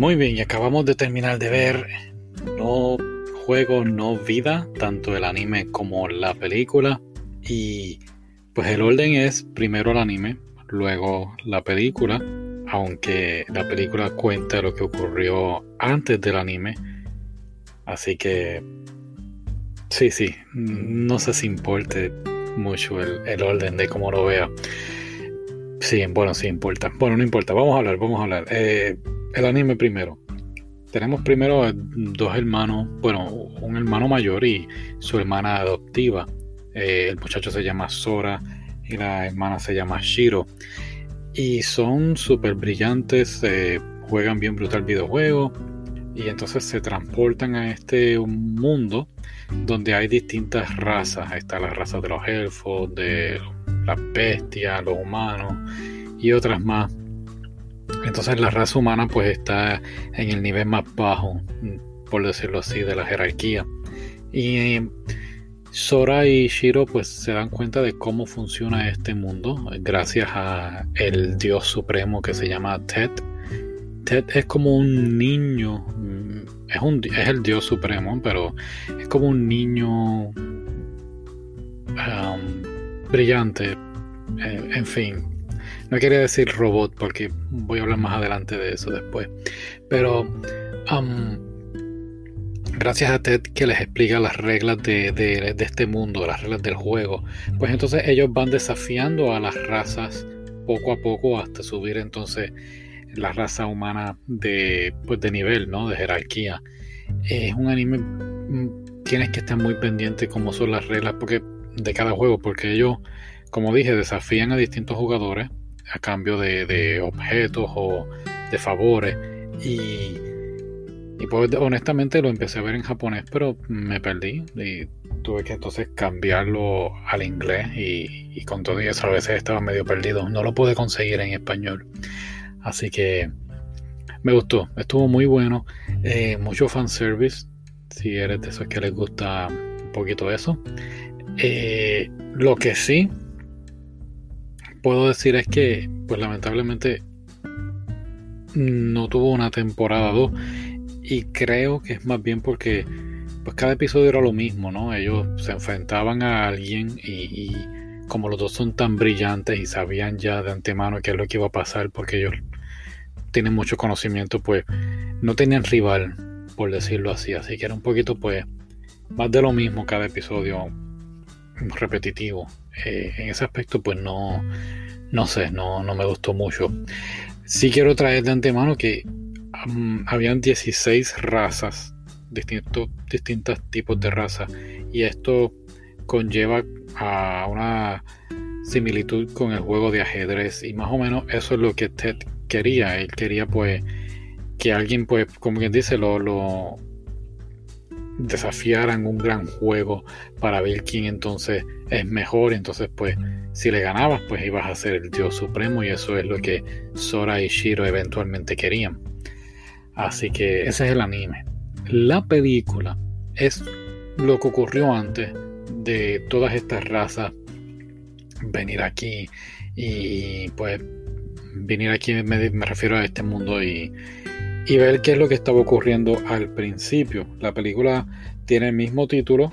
Muy bien, y acabamos de terminar de ver No Juego, No Vida, tanto el anime como la película. Y pues el orden es primero el anime, luego la película, aunque la película cuenta lo que ocurrió antes del anime. Así que sí, sí, no sé si importe mucho el, orden de cómo lo vea. Sí, bueno, sí importa. Bueno, no importa, vamos a hablar, vamos a hablar. Eh, el anime primero. Tenemos primero dos hermanos, bueno, un hermano mayor y su hermana adoptiva. Eh, el muchacho se llama Sora y la hermana se llama Shiro. Y son súper brillantes, eh, juegan bien brutal videojuego y entonces se transportan a este mundo donde hay distintas razas. está la raza de los elfos, de las bestias, los humanos y otras más. Entonces la raza humana pues está en el nivel más bajo, por decirlo así, de la jerarquía. Y Sora y Shiro pues se dan cuenta de cómo funciona este mundo gracias a el dios supremo que se llama Ted. Ted es como un niño, es, un, es el dios supremo, pero es como un niño um, brillante, eh, en fin. No quería decir robot porque voy a hablar más adelante de eso después. Pero um, gracias a Ted que les explica las reglas de, este mundo, las reglas del juego, pues entonces ellos van desafiando a las razas poco a poco hasta subir entonces la raza humana de, pues de nivel, ¿no? De jerarquía. Es un anime, mm, tienes que estar muy pendiente cómo son las reglas porque, de cada juego, porque ellos, como dije, desafían a distintos jugadores a cambio de, de objetos o de favores y y pues honestamente lo empecé a ver en japonés, pero me perdí y tuve que entonces cambiarlo al inglés y, con todo eso a veces estaba medio perdido. No lo pude conseguir en español. Así que me gustó, estuvo muy bueno. Eh, mucho fanservice, si eres de esos que les gusta un poquito eso. Eh, lo que sí puedo decir es que, pues lamentablemente, no tuvo una temporada 2 y creo que es más bien porque pues cada episodio era lo mismo, ¿no? Ellos se enfrentaban a alguien y, como los dos son tan brillantes y sabían ya de antemano qué es lo que iba a pasar porque ellos tienen mucho conocimiento, pues no tenían rival, por decirlo así. Así que era un poquito pues más de lo mismo cada episodio repetitivo. Eh, en ese aspecto pues no, no sé, no, no me gustó mucho. Sí quiero traer de antemano que habían 16 razas, distintos, tipos de razas, y esto conlleva a una similitud con el juego de ajedrez, y más o menos eso es lo que Ted quería. Él quería, pues, que alguien, pues, como quien dice, lo desafiara en un gran juego para ver quién entonces es mejor. Entonces, pues, si le ganabas, pues ibas a ser el dios supremo, y eso es lo que Sora y Shiro eventualmente querían. Así que ese es el anime. La película es lo que ocurrió antes de todas estas razas venir aquí y pues venir aquí me, refiero a este mundo y, y, ver qué es lo que estaba ocurriendo al principio. La película tiene el mismo título,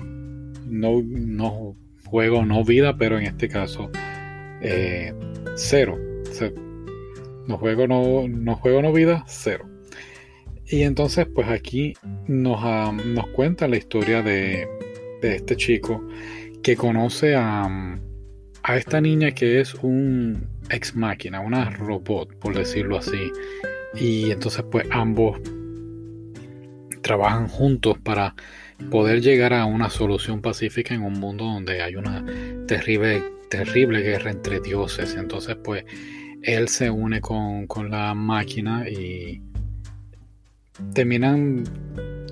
no, no juego, no vida, pero en este caso eh, cero. no juego, no, no juego, no vida, cero. Y entonces, pues aquí nos, nos cuenta la historia de, este chico que conoce a, a esta niña que es un ex máquina, una robot, por decirlo así. Y entonces, pues ambos trabajan juntos para poder llegar a una solución pacífica en un mundo donde hay una terrible, terrible guerra entre dioses. Entonces, pues él se une con, con la máquina y terminan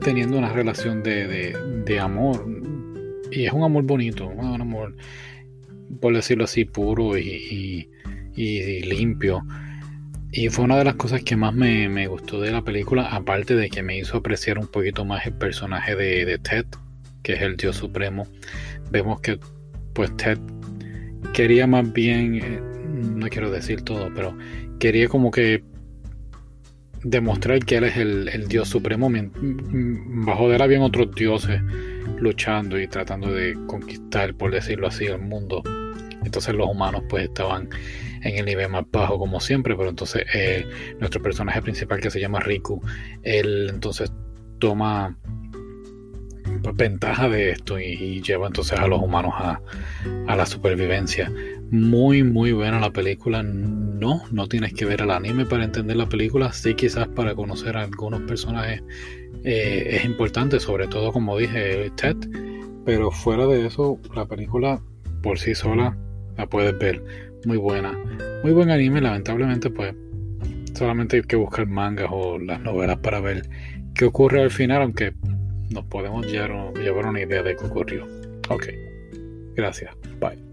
teniendo una relación de, amor. Y es un amor bonito, un amor, por decirlo así, puro y, limpio. Y fue una de las cosas que más me, gustó de la película, aparte de que me hizo apreciar un poquito más el personaje de, de Ted, que es el Dios Supremo. Vemos que pues Ted quería más bien, eh, no quiero decir todo, pero quería como que demostrar que él es el, dios supremo. Bajo de él habían otros dioses luchando y tratando de conquistar, por decirlo así, el mundo. Entonces los humanos pues estaban en el nivel más bajo como siempre, pero entonces eh, nuestro personaje principal que se llama Riku, él entonces toma pues, ventaja de esto y, lleva entonces a los humanos a, la supervivencia. Muy, muy buena la película. No, no tienes que ver el anime para entender la película. Sí, quizás para conocer a algunos personajes eh, es importante, sobre todo como dije, Ted. Pero fuera de eso, la película por sí sola la puedes ver. Muy buena. Muy buen anime, lamentablemente pues solamente hay que buscar mangas o las novelas para ver qué ocurre al final, aunque nos podemos llevar, llevar una idea de qué ocurrió. Ok, gracias, bye.